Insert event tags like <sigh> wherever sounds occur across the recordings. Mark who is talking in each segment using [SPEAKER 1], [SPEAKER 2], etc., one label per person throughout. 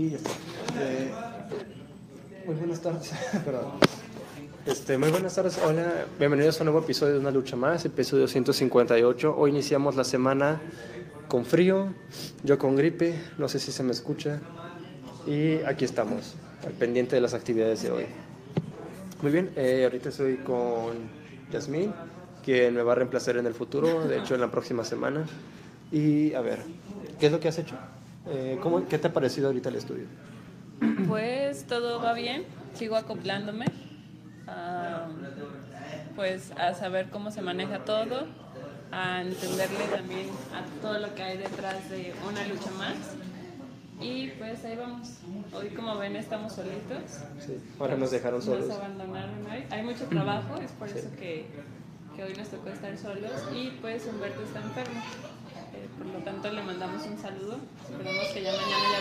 [SPEAKER 1] Eh, muy buenas tardes. <laughs> Este, muy buenas tardes, hola, bienvenidos a un nuevo episodio de Una Lucha Más, episodio 158. Hoy iniciamos la semana con frío, yo con gripe, no sé si se me escucha, y aquí estamos, al pendiente de las actividades de hoy. Muy bien, eh, ahorita estoy con Yasmín, quien me va a reemplazar en el futuro, de hecho en la próxima semana. Y a ver, ¿qué es lo que has hecho? Eh, ¿cómo, ¿Qué te ha parecido ahorita el estudio?
[SPEAKER 2] Pues todo va bien, sigo acoplándome, a, pues a saber cómo se maneja todo, a entenderle también a todo lo que hay detrás de una lucha más. Y pues ahí vamos. Hoy como ven estamos solitos.
[SPEAKER 1] Sí, ahora nos dejaron solos.
[SPEAKER 2] Nos abandonaron hoy. Hay mucho trabajo, es por eso que, que hoy nos tocó estar solos. Y pues Humberto está enfermo. Por lo tanto le mandamos un saludo. Esperamos que ya mañana ya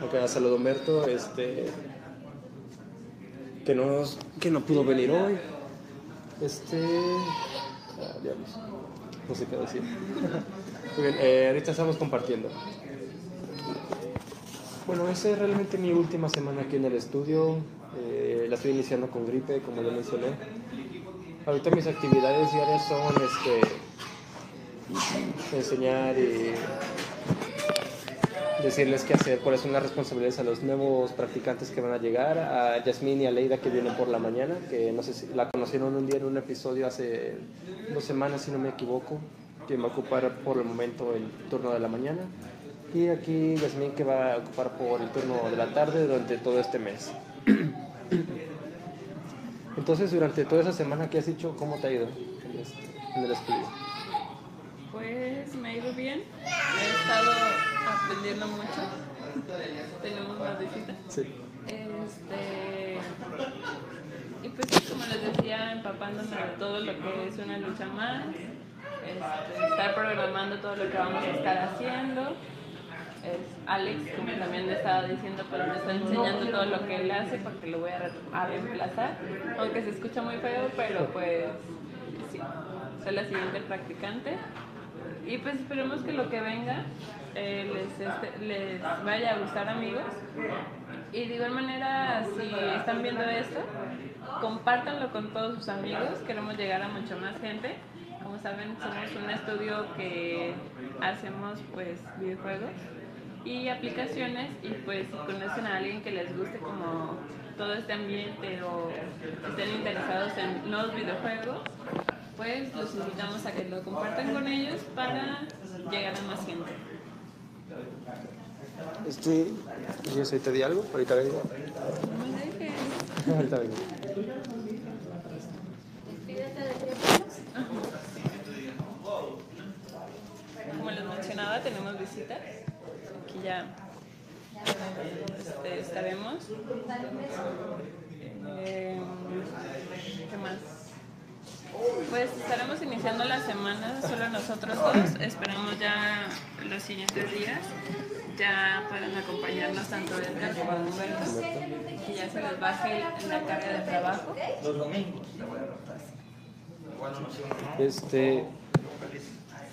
[SPEAKER 2] venga.
[SPEAKER 1] Ok, saludo Humberto, este, que, no, que no pudo venir hoy. Este, ah, diablos, no sé qué decir. <laughs> Muy bien, eh, ahorita estamos compartiendo. Bueno, esa es realmente mi última semana aquí en el estudio. Eh, la estoy iniciando con gripe, como ya mencioné. Ahorita mis actividades diarias son este, enseñar y decirles qué hacer, cuáles son las responsabilidades a los nuevos practicantes que van a llegar, a Yasmín y a Leida que vienen por la mañana, que no sé si la conocieron un día en un episodio hace dos semanas, si no me equivoco, quien va a ocupar por el momento el turno de la mañana. Y aquí Yasmín que va a ocupar por el turno de la tarde durante todo este mes. Entonces, durante toda esa semana que has hecho, ¿cómo te ha ido en el estudio?
[SPEAKER 2] Ido bien, he estado aprendiendo mucho. Tenemos una visita.
[SPEAKER 1] Sí.
[SPEAKER 2] Este, y pues como les decía, empapándome de todo lo que es una lucha más, este, estar programando todo lo que vamos a estar haciendo. Es Alex, como también le estaba diciendo, pero me está enseñando todo lo que él hace porque lo voy a, a reemplazar. Aunque se escucha muy feo, pero pues sí, soy la siguiente practicante. Y pues esperemos que lo que venga eh, les, este, les vaya a gustar amigos. Y de igual manera, si están viendo esto, compártanlo con todos sus amigos. Queremos llegar a mucha más gente. Como saben, somos un estudio que hacemos pues videojuegos y aplicaciones y pues si conocen a alguien que les guste como todo este ambiente o estén interesados en nuevos videojuegos, pues los invitamos a que lo compartan con ellos para llegar a más gente.
[SPEAKER 1] Este, yo soy te di algo, ahorita vengo.
[SPEAKER 2] No me dejes.
[SPEAKER 1] ahorita vengo.
[SPEAKER 2] Como les mencionaba, tenemos visitas. Aquí ya este, estaremos. Eh, ¿Qué más? Pues estaremos iniciando la semana solo nosotros dos. Esperamos ya los siguientes días ya puedan acompañarnos tanto Edgar como Humberto, que ya se les baje la carga de trabajo.
[SPEAKER 1] Este,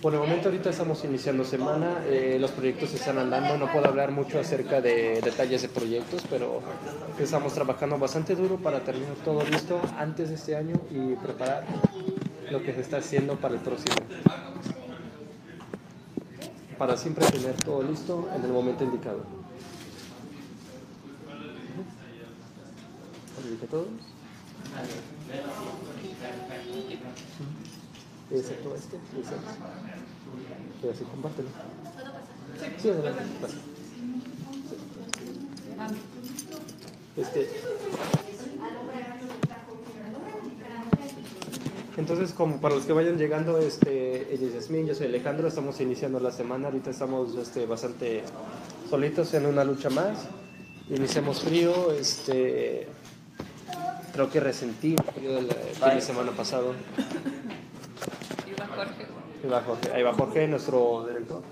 [SPEAKER 1] por el momento ahorita estamos iniciando semana, eh, los proyectos están andando, no puedo hablar mucho acerca de detalles de proyectos, pero estamos trabajando bastante duro para terminar todo listo antes de este año y preparar lo que se está haciendo para el próximo. Para siempre tener todo listo en el momento indicado. ¿Ahorita todos? Excepto este, así compártelo. Sí, adelante, pasa. Este. Entonces, como para los que vayan llegando, este, ella es Yasmín, yo soy Alejandro, estamos iniciando la semana, ahorita estamos este, bastante solitos en una lucha más. Iniciamos frío, este, creo que resentí el frío del fin de semana pasado. Ahí va Jorge, ahí va Jorge, nuestro director.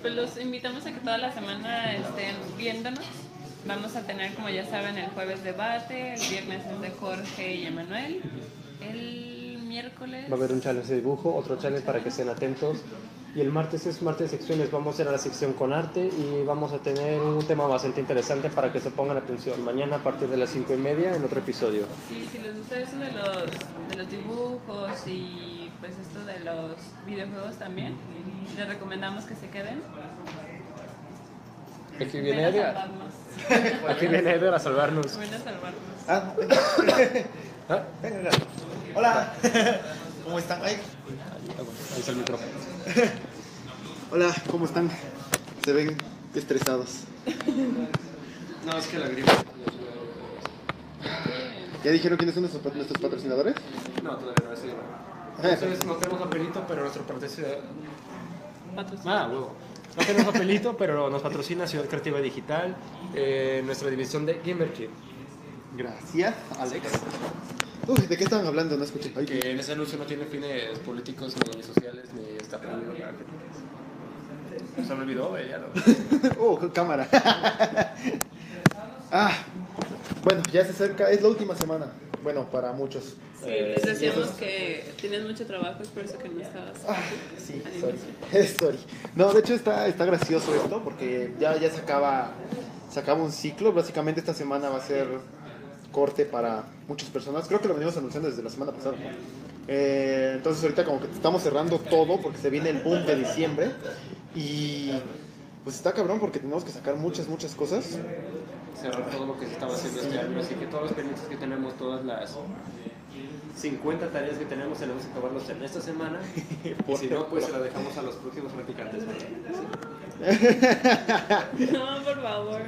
[SPEAKER 2] Pues los invitamos a que toda la semana estén viéndonos. Vamos a tener, como ya saben, el jueves debate, el viernes es de Jorge y Emanuel, el miércoles.
[SPEAKER 1] Va a haber un challenge de dibujo, otro challenge para que estén atentos. Y el martes es martes de secciones, vamos a ir a la sección con arte y vamos a tener un tema bastante interesante para que se pongan atención. Mañana a partir de las 5 y media en otro episodio.
[SPEAKER 2] Sí, si les gusta eso de los, de los dibujos y pues esto de los videojuegos también, les recomendamos que se queden.
[SPEAKER 1] Aquí viene Edgar.
[SPEAKER 2] salvarnos. <laughs>
[SPEAKER 1] Aquí viene Edgar a salvarnos.
[SPEAKER 2] Ven a salvarnos.
[SPEAKER 3] Ah, <laughs>
[SPEAKER 1] ¿Ah?
[SPEAKER 3] Hola. <laughs> ¿Cómo están? Ay,
[SPEAKER 1] Ahí está el micrófono. <laughs>
[SPEAKER 3] Hola, ¿cómo están? Se ven estresados. <laughs>
[SPEAKER 1] No, es que la gripe.
[SPEAKER 3] ¿Ya dijeron quiénes son nuestros, nuestros patrocinadores?
[SPEAKER 1] No, todavía no, ya no. Entonces no tenemos papelito, pero nuestro patrocinador... Ah, huevo. No tenemos papelito, pero nos patrocina Ciudad Creativa Digital, eh, nuestra división de Gamerkit.
[SPEAKER 3] Gracias, Alex. Uy, ¿de qué estaban hablando? No escuché. Ay,
[SPEAKER 1] Que en ese anuncio no tiene fines políticos, ni sociales, ni está prohibido. Se me olvidó, eh, ya lo... <laughs>
[SPEAKER 3] Oh, cámara. <laughs> ah, bueno, ya se acerca, es la última semana. Bueno, para muchos.
[SPEAKER 2] Sí, les decíamos que tienes mucho trabajo, es por eso que no estabas.
[SPEAKER 3] Ah, sí, sorry. <laughs> sorry. No, de hecho está, está gracioso esto porque ya, ya se, acaba, se acaba un ciclo. Básicamente esta semana va a ser corte para muchas personas. Creo que lo venimos anunciando desde la semana pasada. ¿no? Eh, entonces ahorita como que estamos cerrando todo porque se viene el boom de diciembre. Y pues está cabrón porque tenemos que sacar muchas, muchas cosas.
[SPEAKER 1] cerrar todo lo que se estaba haciendo este año. Así que todos los pendientes que tenemos, todas las 50 tareas que tenemos, tenemos que acabarlos en esta semana. <laughs> Y si no, pues se la dejamos a los próximos practicantes.
[SPEAKER 2] No, <laughs> por favor.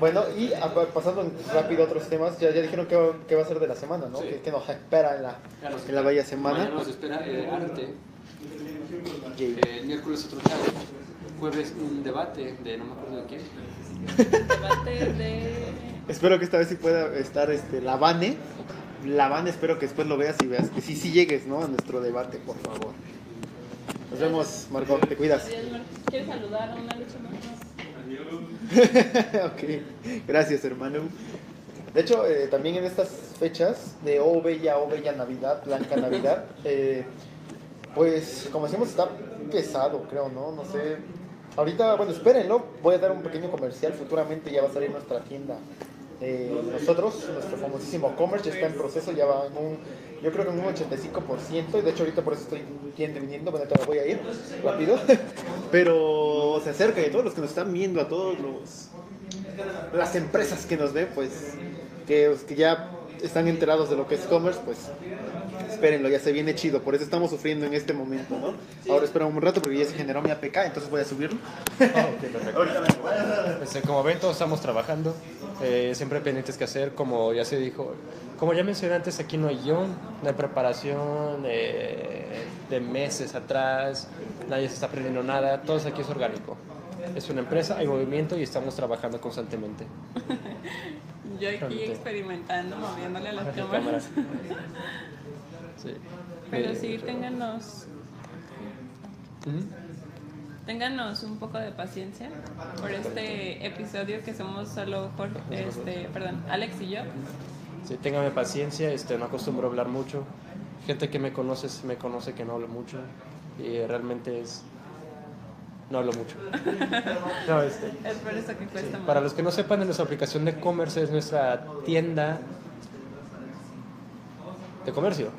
[SPEAKER 3] Bueno, y a- pasando rápido a otros temas, ya, ya dijeron que, va- que va a ser de la semana, ¿no?
[SPEAKER 1] Sí.
[SPEAKER 3] Que, que nos espera en la, en la bella semana.
[SPEAKER 1] Nos espera eh, arte. Eh, el miércoles otro challenge. Jueves un debate de no me acuerdo de quién.
[SPEAKER 2] Debate de.
[SPEAKER 3] Espero que esta vez sí pueda estar este, la Vane. La Vane, espero que después lo veas y veas que sí, sí llegues, ¿no? A nuestro debate, por favor. Nos vemos, Marco, te cuidas.
[SPEAKER 2] ¿Quieres saludar a una lucha más? <laughs>
[SPEAKER 3] ok, gracias, hermano. De hecho, eh, también en estas fechas de Oh Bella, Oh Bella Navidad, Blanca Navidad, <laughs> eh, pues como decimos, está pesado, creo, ¿no? No sé. Ahorita, bueno, espérenlo, voy a dar un pequeño comercial. Futuramente ya va a salir nuestra tienda. De nosotros, nuestro famosísimo commerce, ya está en proceso, ya va en un, yo creo que en un 85%, y de hecho ahorita por eso estoy yendo viniendo, bueno, me voy a ir rápido, <laughs> pero se acerca y todos los que nos están viendo, a todos los las empresas que nos ven, pues que, que ya están enterados de lo que es commerce, pues espérenlo, ya se viene chido, por eso estamos sufriendo en este momento, ¿no? Ahora espera un rato porque ya se generó mi APK, entonces voy a subirlo. Ahorita vengo.
[SPEAKER 1] Este, como ven, todos estamos trabajando, eh, siempre pendientes que hacer, como ya se dijo. Como ya mencioné antes, aquí no hay guion, no hay preparación eh, de meses atrás, nadie se está aprendiendo nada, todo aquí es orgánico. Es una empresa, hay movimiento y estamos trabajando constantemente. <laughs>
[SPEAKER 2] Yo aquí
[SPEAKER 1] Realmente.
[SPEAKER 2] experimentando, moviéndole las
[SPEAKER 1] Las
[SPEAKER 2] cámaras.
[SPEAKER 1] cámaras. <laughs> Sí.
[SPEAKER 2] Pero
[SPEAKER 1] Eh,
[SPEAKER 2] sí, ténganos,
[SPEAKER 1] ujú.
[SPEAKER 2] ténganos un poco de paciencia por este episodio que somos solo Jorge, este, perdón, Alex y yo.
[SPEAKER 1] Sí, téngame paciencia, este, no acostumbro a hablar mucho. Gente que me conoce me conoce que no hablo mucho y realmente es no hablo mucho. <laughs> No, este,
[SPEAKER 2] Es por eso que cuesta más.
[SPEAKER 1] para los que no sepan, nuestra aplicación de commerce es nuestra tienda de comercio.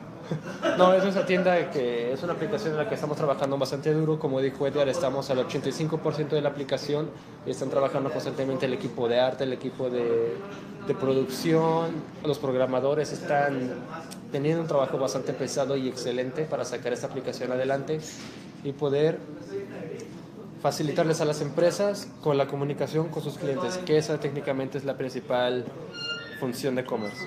[SPEAKER 1] No, es nuestra tienda que es una aplicación en la que estamos trabajando bastante duro. Como dijo Edgar, estamos al 85% de la aplicación y están trabajando constantemente el equipo de arte, el equipo de, de producción. Los programadores están teniendo un trabajo bastante pesado y excelente para sacar esta aplicación adelante y poder facilitarles a las empresas con la comunicación con sus clientes, que esa técnicamente es la principal función de commerce.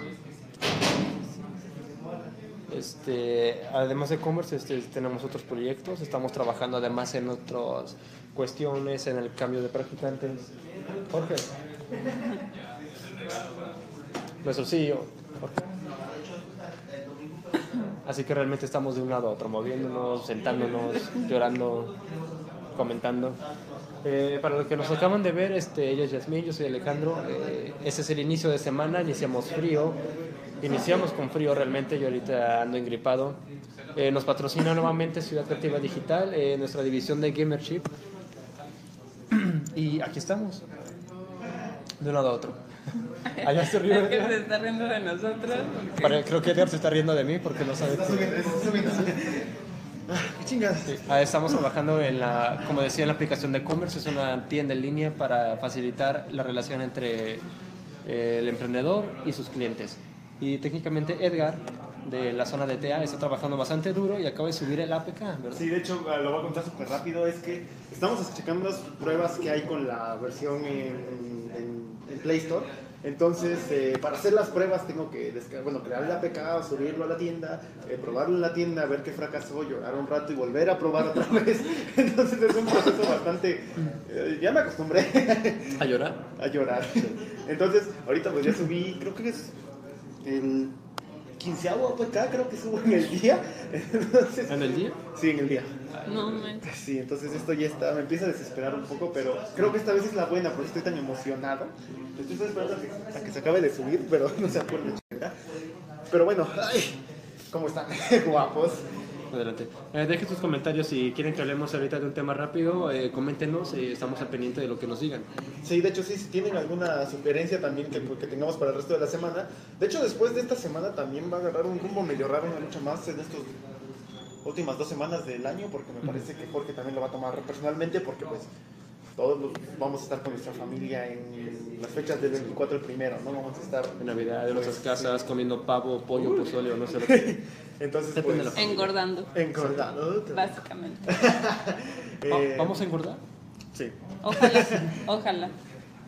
[SPEAKER 1] Este, además de commerce, este, tenemos otros proyectos, estamos trabajando además en otras cuestiones, en el cambio de practicantes. Jorge. Nuestro CEO. Jorge. Así que realmente estamos de un lado a otro, moviéndonos, sentándonos, llorando, comentando. Eh, para los que nos acaban de ver, este, ella es Yasmín, yo soy Alejandro. Eh, ese es el inicio de semana, iniciamos frío. Iniciamos con frío realmente, yo ahorita ando engripado. Eh, nos patrocina nuevamente Ciudad Creativa Digital, eh, nuestra división de Gamership. <clears throat> y aquí estamos, de un lado a otro. <laughs> Allá se ríe.
[SPEAKER 2] Que se está riendo de nosotros. porque-
[SPEAKER 1] creo que Edgar se está riendo de mí porque no sabe.
[SPEAKER 4] Ah, qué.
[SPEAKER 1] Sí, ah, estamos trabajando en la, como decía, en la aplicación de Commerce, es una tienda en línea para facilitar la relación entre eh, el emprendedor y sus clientes. Y técnicamente Edgar, de la zona de TEA, está trabajando bastante duro y acaba de subir el APK, ¿verdad?
[SPEAKER 3] Sí, de hecho, eh, lo voy a contar súper rápido. Es que estamos checando las pruebas que hay con la versión en, en- en Play Store. Entonces, eh, para hacer las pruebas tengo que bueno, crear el APK, subirlo a la tienda, eh, probarlo en la tienda, ver qué fracasó, llorar un rato y volver a probar otra <laughs> vez. Entonces es un proceso bastante... eh, ya me acostumbré
[SPEAKER 1] ¿A llorar?
[SPEAKER 3] a llorar. Entonces, ahorita pues ya subí, creo que es el quinceavo APK, creo que subo en el día. <laughs> Entonces,
[SPEAKER 1] ¿En el día?
[SPEAKER 3] Sí, en el día.
[SPEAKER 2] No manches.
[SPEAKER 3] Sí, entonces esto ya está, me empieza a desesperar un poco, pero creo que esta vez es la buena porque estoy tan emocionado. Estoy esperando a que, a que se acabe de subir, pero <laughs> no se acuerda. Pero bueno, ay, ¿cómo están? <laughs> Guapos.
[SPEAKER 1] Adelante. Eh, dejen sus comentarios si quieren que hablemos ahorita de un tema rápido, eh, coméntenos, eh, estamos al pendiente de lo que nos digan.
[SPEAKER 3] Sí, de hecho sí, si tienen alguna sugerencia también que, que tengamos para el resto de la semana. De hecho, después de esta semana también va a agarrar un rumbo medio raro, una lucha más en estas últimas dos semanas del año, porque me parece que Jorge también lo va a tomar personalmente, porque pues todos los- vamos a estar con nuestra familia en las fechas del 24 el primero, ¿no? Vamos a estar
[SPEAKER 1] En Navidad, en nuestras
[SPEAKER 3] Pues,
[SPEAKER 1] casas, comiendo pavo, pollo, pozole o no sé lo que. <laughs>
[SPEAKER 3] Entonces,
[SPEAKER 1] Depende
[SPEAKER 3] pues,
[SPEAKER 2] Engordando, <laughs>
[SPEAKER 3] engordado.
[SPEAKER 2] básicamente. <laughs>
[SPEAKER 3] Eh,
[SPEAKER 1] ¿Vamos a engordar?
[SPEAKER 3] Sí.
[SPEAKER 2] Ojalá, ojalá.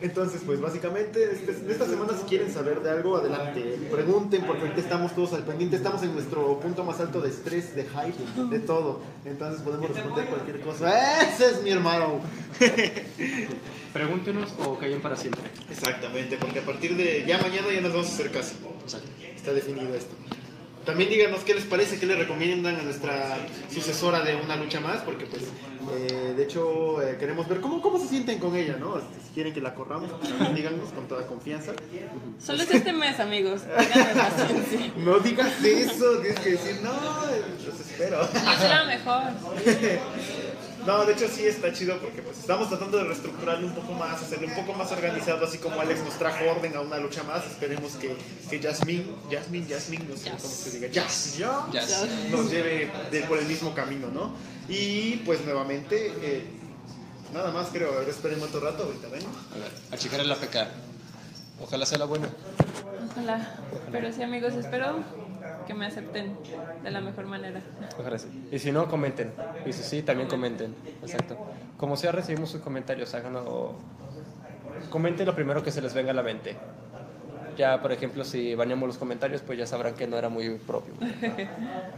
[SPEAKER 3] Entonces, pues básicamente, este- de esta semana si quieren saber de algo, adelante, pregunten, porque ahorita estamos todos al pendiente, estamos en nuestro punto más alto de estrés, de hype, de todo. Entonces podemos responder cualquier cosa. ¡Ese es mi hermano! <laughs>
[SPEAKER 1] Pregúntenos o callen para siempre.
[SPEAKER 3] Exactamente, porque a partir de ya mañana ya nos vamos a hacer caso. Está definido esto. También díganos qué les parece, qué le recomiendan a nuestra sucesora de una lucha más, porque pues, eh, de hecho, eh, queremos ver cómo, cómo se sienten con ella, ¿no? Este, Si quieren que la corramos, pues, díganos con toda confianza.
[SPEAKER 2] Solo es este mes, amigos. Paciencia. <laughs>
[SPEAKER 3] No digas eso, tienes que decir, no, los espero.
[SPEAKER 2] No será mejor. <laughs>
[SPEAKER 3] No, de hecho sí está chido porque pues estamos tratando de reestructurarlo un poco más, hacerlo un poco más organizado, así como Alex nos trajo orden a una lucha más. Esperemos que, que Jasmine, Jasmine, Jasmine, no sé cómo se diga, Jazz,
[SPEAKER 1] Jazz.
[SPEAKER 3] nos lleve de- por el mismo camino, ¿no? Y pues nuevamente, eh, nada más creo, a ver, esperen otro rato, ahorita vengo.
[SPEAKER 1] A ver, a checar el APK. Ojalá sea la buena.
[SPEAKER 2] Ojalá. Pero sí, amigos, espero que me acepten de la mejor manera.
[SPEAKER 1] Ojalá sí. Y si no, comenten. Y si sí, también comenten. Exacto. Como sea, recibimos sus comentarios. Háganlo. Comenten lo primero que se les venga a la mente. Ya, por ejemplo, si bañamos los comentarios, pues ya sabrán que no era muy propio.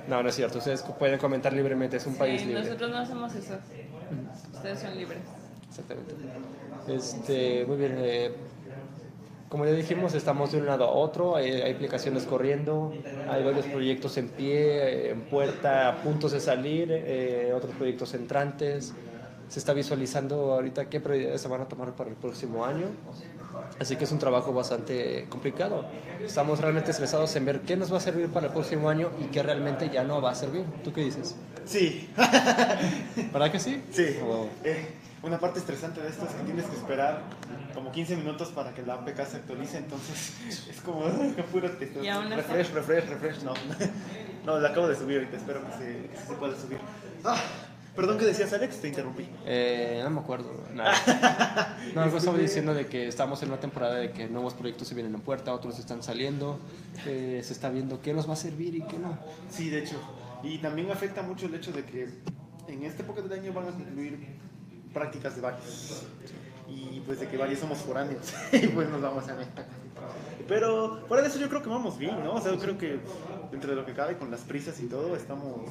[SPEAKER 1] No, no es cierto. Ustedes pueden comentar libremente. Es un país libre.
[SPEAKER 2] nosotros no hacemos eso. Ustedes son libres.
[SPEAKER 1] Exactamente. Este, muy bien. eh, como ya dijimos, estamos de un lado a otro. Hay, hay aplicaciones corriendo, hay varios proyectos en pie, en puerta, a puntos de salir, eh, otros proyectos entrantes. Se está visualizando ahorita qué prioridades se van a tomar para el próximo año. Así que es un trabajo bastante complicado. Estamos realmente estresados en ver qué nos va a servir para el próximo año y qué realmente ya no va a servir. ¿Tú qué dices?
[SPEAKER 3] Sí, <laughs>
[SPEAKER 1] ¿Verdad que sí?
[SPEAKER 3] sí.
[SPEAKER 1] Oh.
[SPEAKER 3] Eh, una parte estresante de esto es que tienes que esperar como 15 minutos para que la APK se actualice, entonces <laughs> es como, "Ah, apúrate. Refresh, refresh, refresh, no. <laughs> No, la acabo de subir ahorita, espero que se, que se pueda subir. Ah, perdón, ¿qué decías, Alex? Te interrumpí.
[SPEAKER 1] Eh, no me acuerdo. Nada. <laughs> No, algo estaba diciendo de que estamos en una temporada de que nuevos proyectos se vienen en puerta, otros están saliendo, eh, se está viendo qué nos va a servir y qué no.
[SPEAKER 3] Sí, de hecho. Y también afecta mucho el hecho de que en esta época del año van a incluir prácticas de varios. Y pues de que varios somos foráneos. <laughs> y pues nos vamos a meter. Pero fuera de eso yo creo que vamos bien, ¿no? O sea, yo creo que dentro de lo que cabe con las prisas y todo estamos...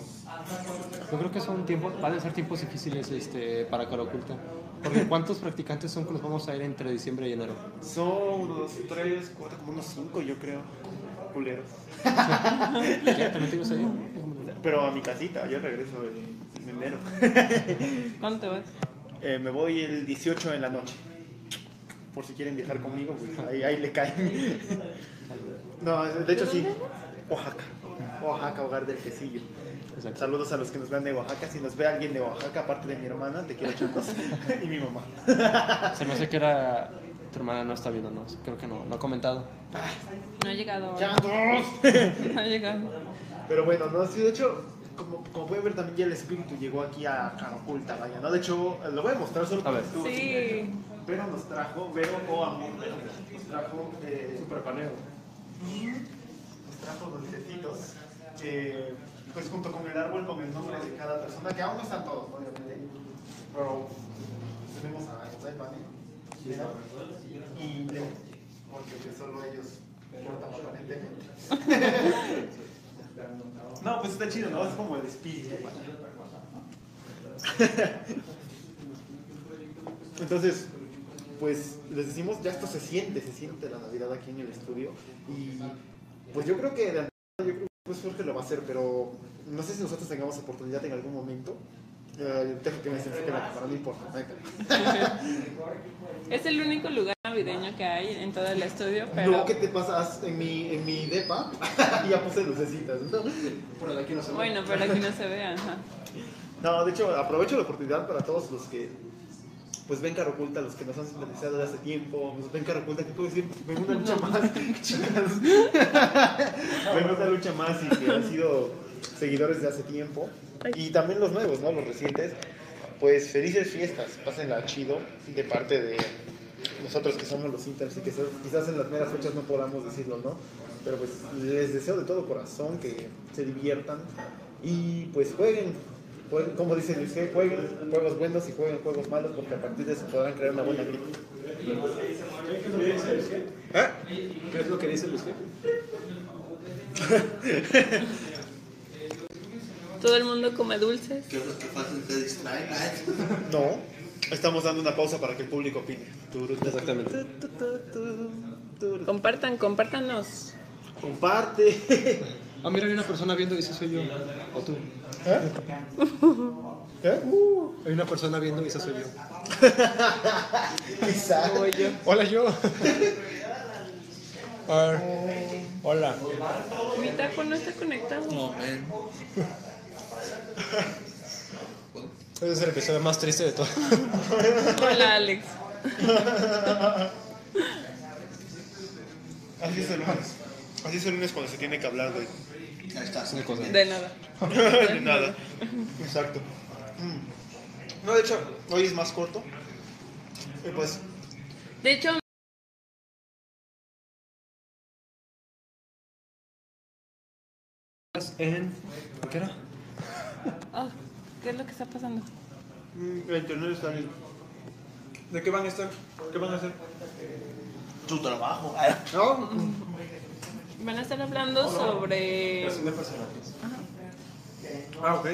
[SPEAKER 1] Yo creo que son tiempos, van a ser tiempos difíciles este, para Cara Oculta. Porque ¿cuántos practicantes son que nos vamos a ir entre diciembre y enero?
[SPEAKER 3] Son uno, dos, tres, cuatro, como unos cinco yo creo. Culeros. <laughs>
[SPEAKER 1] ¿Ya también te ibas a ir?
[SPEAKER 3] Pero a mi casita, yo regreso en enero. <laughs>
[SPEAKER 2] ¿Cuándo te vas?
[SPEAKER 3] Eh, me voy el 18 en la noche. Por si quieren viajar conmigo, pues ahí, ahí le caen. <laughs> No, de hecho
[SPEAKER 2] ¿De
[SPEAKER 3] sí. Oaxaca. Oaxaca, hogar del quesillo.
[SPEAKER 1] Exacto.
[SPEAKER 3] Saludos a los que nos vean de Oaxaca. Si nos ve alguien de Oaxaca, aparte de mi hermana, te quiero chicos. <laughs> y mi mamá.
[SPEAKER 1] Se me hace que era. Tu hermana no está viendo, ¿no? Creo que no, no ha comentado.
[SPEAKER 2] No ha llegado. <laughs> No ha llegado.
[SPEAKER 3] Pero bueno, no, sí, de hecho, como, como pueden ver también ya el espíritu llegó aquí a Caraculta, vaya, ¿no? De hecho, lo voy a mostrar solo
[SPEAKER 1] A ver.
[SPEAKER 3] estuvo.
[SPEAKER 2] Sí.
[SPEAKER 3] Pero nos trajo, Vero o Amor, nos trajo, eh,
[SPEAKER 1] Super paneo.
[SPEAKER 3] Trajo dulcecitos, eh, pues junto con el árbol, con el nombre de cada persona, que aún no están todos, obviamente, pero tenemos a José Pani, y Leo, porque pues solo ellos portan aparentemente. <laughs> No, pues está chido, ¿no? Es como el espíritu. <laughs> Entonces, pues les decimos, ya esto se siente, se siente la Navidad aquí en el estudio. Y pues yo creo que de antemano, yo creo que pues Jorge lo va a hacer, pero no sé si nosotros tengamos oportunidad en algún momento. Eh, dejo que me enfoque la cámara, no importa. <laughs>
[SPEAKER 2] Es el único lugar navideño que hay en todo el estudio, pero.
[SPEAKER 3] No, ¿qué te pasa? En mi, en mi depa <laughs> ya puse lucecitas. ¿no?
[SPEAKER 1] Por aquí no se ve.
[SPEAKER 2] Bueno, pero aquí no se ve, ajá.
[SPEAKER 3] No, de hecho, aprovecho la oportunidad para todos los que pues ven Cara Oculta, los que nos han sintonizado de hace tiempo, pues ven Cara Oculta, ¿qué puedo decir? Ven una lucha más, <laughs> chicas. <laughs> ven una lucha más y que han sido seguidores de hace tiempo. Y también los nuevos, ¿no? Los recientes. Pues felices fiestas, pásenla chido de parte de nosotros que somos los inters y que quizás en las meras fechas no podamos decirlo, ¿no? Pero pues les deseo de todo corazón que se diviertan y pues jueguen, como dice Luis, G, jueguen juegos buenos y jueguen juegos malos porque a partir de eso podrán crear una buena vida. ¿Eh?
[SPEAKER 1] ¿Qué es lo que dice Luis? <laughs>
[SPEAKER 2] Todo el mundo come dulces.
[SPEAKER 5] ¿Qué es lo que fácil te distrae? Ay, <laughs>
[SPEAKER 3] No, estamos dando una pausa para que el público opine.
[SPEAKER 1] Exactamente.
[SPEAKER 2] Compartan, compártanos.
[SPEAKER 3] Comparte. <laughs>
[SPEAKER 1] Ah, mira, hay una persona viendo y dice soy yo. O tú.
[SPEAKER 3] ¿Eh? <laughs> ¿Eh? Uh,
[SPEAKER 1] Hay una persona viendo y esa soy yo. <laughs>
[SPEAKER 3] quizá.
[SPEAKER 1] Hola, yo. <laughs> A ver. Hola.
[SPEAKER 2] Mi taco no está conectado.
[SPEAKER 5] No, man.
[SPEAKER 1] Ese es el episodio más triste de todo.
[SPEAKER 2] Hola, Alex.
[SPEAKER 3] Así el lunes. Así es el lunes cuando se tiene que hablar de,
[SPEAKER 5] Ahí
[SPEAKER 1] cosa.
[SPEAKER 2] De nada. <laughs>
[SPEAKER 3] de nada. Exacto. No, de hecho, hoy es más corto. Y pues,
[SPEAKER 2] De hecho,
[SPEAKER 1] En... ¿Qué era?
[SPEAKER 2] ah, ¿qué es lo que está pasando?
[SPEAKER 3] mm, el internet está bien. ¿De qué van a estar? ¿Qué van a hacer?
[SPEAKER 5] Tu trabajo.
[SPEAKER 3] No, <laughs>
[SPEAKER 2] Van a estar hablando sobre.
[SPEAKER 1] de personajes.
[SPEAKER 3] Ah, ok.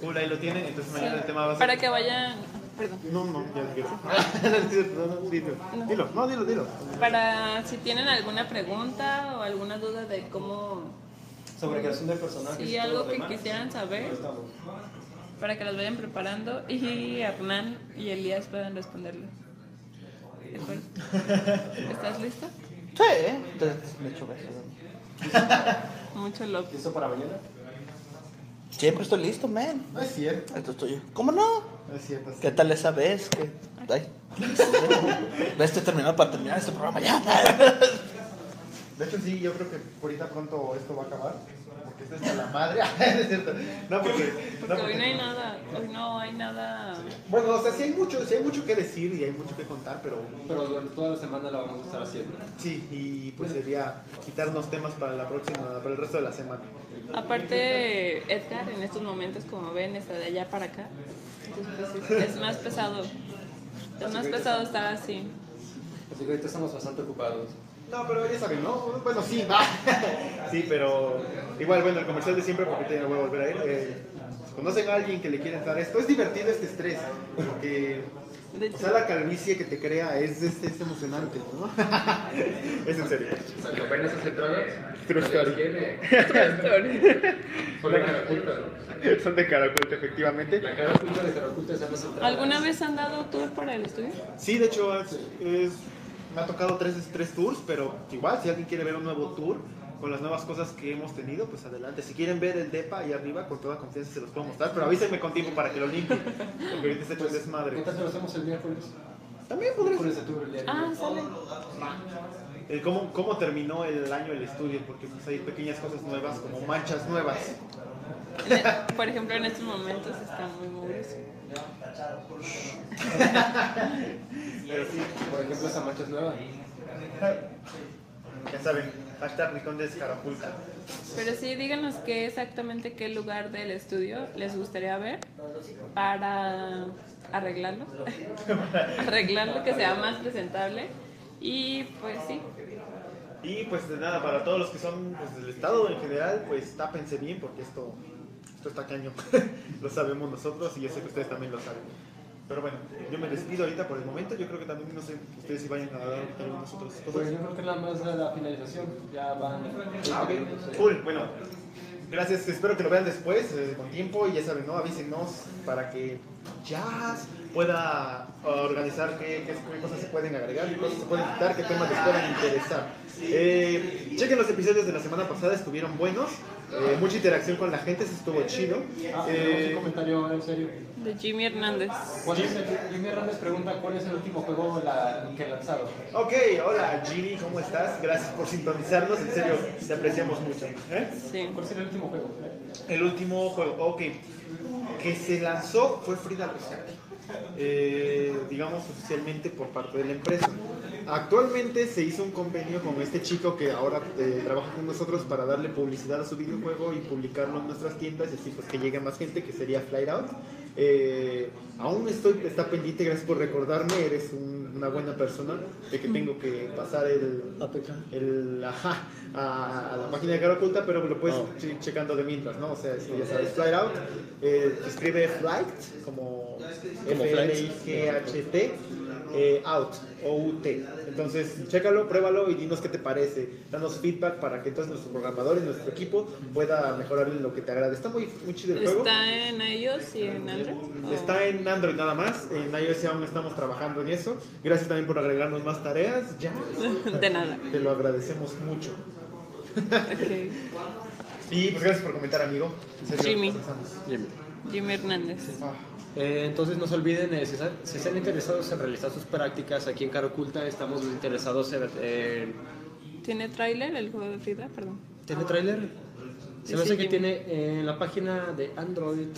[SPEAKER 3] Cool, ahí lo tienen, entonces mañana el tema va a ser...
[SPEAKER 2] Para que vayan. Perdón.
[SPEAKER 3] No, no, ya lo <laughs> quiero. no, no, dilo. Dilo, no, dilo, dilo.
[SPEAKER 2] Para si tienen alguna pregunta o alguna duda de cómo.
[SPEAKER 1] Sobre creación de personajes. Todo
[SPEAKER 2] algo que
[SPEAKER 1] demás,
[SPEAKER 2] quisieran saber, para que las vayan preparando y Hernán y Elías puedan responderle. ¿De <laughs> acuerdo? ¿Estás listo?
[SPEAKER 5] Sí, entonces me echo besos. <laughs>
[SPEAKER 2] Mucho love.
[SPEAKER 1] ¿Listo para mañana?
[SPEAKER 5] Siempre estoy listo, man.
[SPEAKER 3] No es cierto,
[SPEAKER 5] Esto estoy yo. ¿Cómo no?
[SPEAKER 3] no es cierto.
[SPEAKER 5] ¿Qué tal esa vez? que Ay. <laughs> Estoy terminando para terminar este programa ya.
[SPEAKER 3] De hecho, sí, yo creo que ahorita pronto esto va a acabar. Esto está la madre. <laughs> es cierto. No, porque. no,
[SPEAKER 2] Porque hoy no hay nada, hoy no hay nada.
[SPEAKER 3] Bueno, o sea, sí hay, mucho, sí hay mucho que decir y hay mucho que contar, pero
[SPEAKER 1] Pero durante toda la semana la vamos a estar haciendo.
[SPEAKER 3] sí, y pues sería quitarnos temas para la próxima, para el resto de la semana.
[SPEAKER 2] Aparte, Edgar en estos momentos, como ven, está de allá para acá. Entonces, es, es más pesado. Es más pesado estar así.
[SPEAKER 1] Así que ahorita estamos bastante ocupados.
[SPEAKER 3] No, pero ya saben, ¿no? Bueno, sí, va. <laughs> sí, pero igual, bueno, el comercial de siempre, porque no voy a volver a ir. eh, conocen a alguien que le quiera entrar a esto, es divertido este estrés, porque, o sea, la calvicie que te crea es, es, es emocionante, ¿no? <laughs> es en serio.
[SPEAKER 1] ¿Ven esas entradas?
[SPEAKER 3] True story.
[SPEAKER 1] Son de cara oculta.
[SPEAKER 3] Son de caracol, efectivamente.
[SPEAKER 1] La cara oculta de cara oculta se llama esa entrada.
[SPEAKER 2] ¿Alguna vez han dado tour para el estudio?
[SPEAKER 3] Sí, de hecho, es, es- me ha tocado tres, tres tours, pero igual, si alguien quiere ver un nuevo tour con las nuevas cosas que hemos tenido, pues adelante. Si quieren ver el DEPA ahí arriba, con toda confianza se los puedo mostrar, pero avísenme con tiempo para que lo limpie, <laughs> porque ahorita está hecho un desmadre.
[SPEAKER 1] ¿Qué tal si lo hacemos el miércoles?
[SPEAKER 3] También podría
[SPEAKER 1] de tour el día de
[SPEAKER 2] Ah, sale.
[SPEAKER 3] el cómo, cómo terminó el año el estudio, porque pues hay pequeñas cosas nuevas, como manchas nuevas. <laughs>
[SPEAKER 2] Por ejemplo, en estos momentos está muy
[SPEAKER 3] Pero sí,
[SPEAKER 1] Por ejemplo, esa mancha es nueva.
[SPEAKER 3] ya saben, hashtag Rincón de Escarapulta.
[SPEAKER 2] Pero sí, díganos qué exactamente qué lugar del estudio les gustaría ver para arreglarlo. <laughs> arreglarlo, que sea más presentable. Y pues sí,
[SPEAKER 3] Y pues de nada, para todos los que son pues, del estado en general, pues tápense bien porque esto, esto está caño. <laughs> lo sabemos nosotros y yo sé que ustedes también lo saben. Pero bueno, yo me despido ahorita por el momento. Yo creo que también, no sé, ustedes si vayan a dar algunas otras
[SPEAKER 1] Pues
[SPEAKER 3] cosas.
[SPEAKER 1] yo creo que nada más la finalización. Ya van.
[SPEAKER 3] Ah, ok. Cool, bueno. Gracias, espero que lo vean después, eh, con tiempo, y ya saben, ¿no? Avísenos para que Jazz pueda uh, organizar qué, qué- qué cosas se pueden agregar, qué cosas se pueden quitar, qué temas les puedan interesar. Eh, chequen los episodios de la semana pasada, estuvieron buenos, eh, mucha interacción con la gente, eso estuvo chido.
[SPEAKER 1] Ah,
[SPEAKER 3] Eh,
[SPEAKER 1] un comentario en serio.
[SPEAKER 2] de Jimmy Hernández.
[SPEAKER 1] ¿Cuál es el, Jimmy Hernández pregunta cuál es el último juego la, que lanzaron.
[SPEAKER 3] ok, hola Jimmy, ¿cómo estás? Gracias por sintonizarnos, en serio, te apreciamos mucho. ¿eh?
[SPEAKER 2] Sí.
[SPEAKER 1] ¿Cuál será el último juego?
[SPEAKER 3] El último juego, ok, que se lanzó fue Frida Rescate, eh, digamos oficialmente por parte de la empresa. Actualmente se hizo un convenio con este chico que ahora eh, trabaja con nosotros para darle publicidad a su videojuego y publicarlo en nuestras tiendas y así pues que llegue más gente, que sería Flight Out. Eh, aún estoy, está pendiente, gracias por recordarme, eres un- una buena persona, de que tengo que pasar el, el ajá, a, a la página de Cara Oculta, pero lo puedes ir checando de mientras, ¿no? O sea, ya sabes, Flight Out, eh, escribe Flight, como F-L-I-G-H-T, eh, Out, O-U-T. Entonces, chécalo, pruébalo y dinos qué te parece. Danos feedback para que entonces nuestro programador y nuestro equipo pueda mejorar lo que te agrade. Está muy, muy chido el juego.
[SPEAKER 2] ¿Está en iOS y en Android? ¿O-
[SPEAKER 3] Está en Android nada más, en iOS aún estamos trabajando en eso. Gracias también por agregarnos más tareas, ya. <laughs>
[SPEAKER 2] De nada.
[SPEAKER 3] Te lo agradecemos mucho.
[SPEAKER 2] Ok. <laughs>
[SPEAKER 3] Y pues gracias por comentar, amigo.
[SPEAKER 2] Jimmy.
[SPEAKER 1] Jimmy.
[SPEAKER 2] Jimmy Hernández.
[SPEAKER 1] Eh, entonces no se olviden, eh, si, están, si están interesados en realizar sus prácticas aquí en Cara Oculta, estamos interesados en... en-
[SPEAKER 2] ¿Tiene tráiler el juego de Frida? Perdón.
[SPEAKER 1] ¿Tiene tráiler? Se me hace que tiene en la página de Android.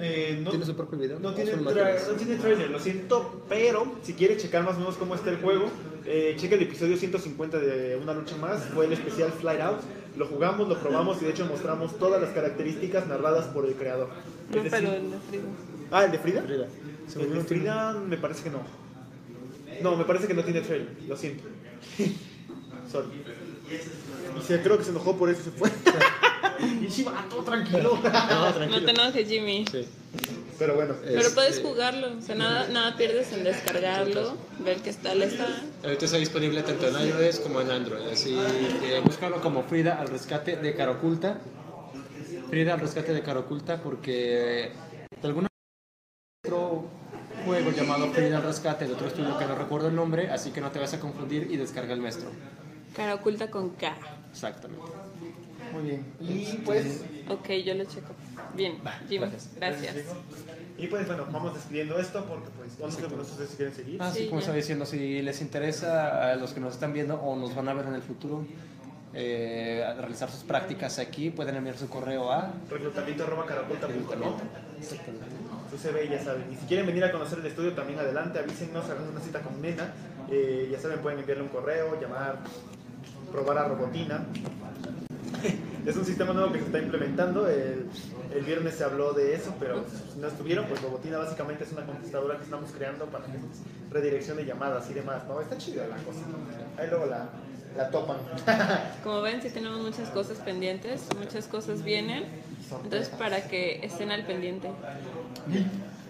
[SPEAKER 3] eh, no,
[SPEAKER 1] ¿Tiene su propio video?
[SPEAKER 3] No
[SPEAKER 1] ¿O
[SPEAKER 3] tiene,
[SPEAKER 1] solo
[SPEAKER 3] tra-
[SPEAKER 1] imágenes?
[SPEAKER 3] no tiene trailer, lo siento, pero si quiere checar más o menos cómo está el juego, eh, checa el episodio 150 de Una Lucha Más, fue el especial Flight Out. Lo jugamos, lo probamos y de hecho mostramos todas las características narradas por el creador.
[SPEAKER 2] No, pero el de Frida.
[SPEAKER 3] Ah, ¿el de Frida?
[SPEAKER 1] Frida.
[SPEAKER 3] El de Frida me parece que no. No, me parece que no tiene trailer, lo siento. <laughs> Sorry. Y se, creo que se enojó por eso se fue. <laughs> y sí, va, todo tranquilo. <laughs>
[SPEAKER 2] No te enojes, Jimmy.
[SPEAKER 1] Sí.
[SPEAKER 3] Pero bueno.
[SPEAKER 2] Pero
[SPEAKER 1] Este-
[SPEAKER 2] puedes jugarlo. O sea, nada, nada pierdes en descargarlo, ver qué tal está.
[SPEAKER 1] Ahorita está disponible tanto en iOS como en Android. Así que búscalo como Frida al rescate de Cara Oculta. Frida al rescate de Cara Oculta porque de alguna otro juego llamado Frida al rescate de otro estudio que no recuerdo el nombre, así que no te vas a confundir y descarga el nuestro.
[SPEAKER 2] Cara oculta con K.
[SPEAKER 1] Exactamente.
[SPEAKER 3] Muy bien. Y pues.
[SPEAKER 2] Ok, yo lo checo. Bien, Jimmy,
[SPEAKER 1] gracias.
[SPEAKER 2] gracias.
[SPEAKER 3] Y pues bueno, vamos despidiendo esto porque pues sé con ustedes si quieren seguir.
[SPEAKER 1] Ah, sí,
[SPEAKER 2] Sí,
[SPEAKER 1] como
[SPEAKER 2] ya.
[SPEAKER 1] estaba diciendo, si les interesa a los que nos están viendo o nos van a ver en el futuro eh, realizar sus prácticas aquí, pueden enviar su correo a
[SPEAKER 3] Reclutamiento arroba CV ya saben. Y si quieren venir a conocer el estudio también adelante, avísennos, hagan una cita con Nena. Eh, ya saben, pueden enviarle un correo, llamar, probar a Robotina. <laughs> es un sistema nuevo que se está implementando. El, el viernes se habló de eso, pero si no estuvieron, pues Robotina básicamente es una contestadora que estamos creando para que redirección de llamadas y demás. ¿no? Está chida la cosa. Ahí luego la, la topan. <laughs>
[SPEAKER 2] Como ven, sí tenemos muchas cosas pendientes, muchas cosas vienen. Entonces, para que estén al pendiente.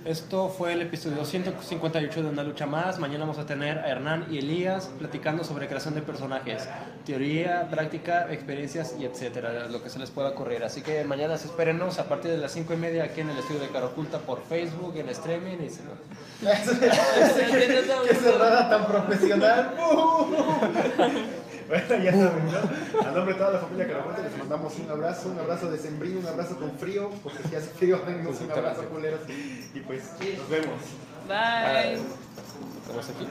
[SPEAKER 1] Esto fue el episodio 158 de Una Lucha Más. Mañana vamos a tener a Hernán y Elías platicando sobre creación de personajes, teoría, práctica, experiencias y etcétera, lo que se les pueda ocurrir. Así que mañana espérenos a partir de las 5 y media aquí en el estudio de Caro Oculta por Facebook, en streaming y se- <laughs>
[SPEAKER 4] Qué cerrada tan profesional. <laughs>
[SPEAKER 3] Bueno, ya saben, ¿no? A nombre de toda la familia Caramonte les mandamos un abrazo, un abrazo de sembrino, un abrazo con frío, porque si hace frío, dennos un abrazo culeros. Y pues, nos vemos.
[SPEAKER 2] Bye.
[SPEAKER 1] Estamos aquí.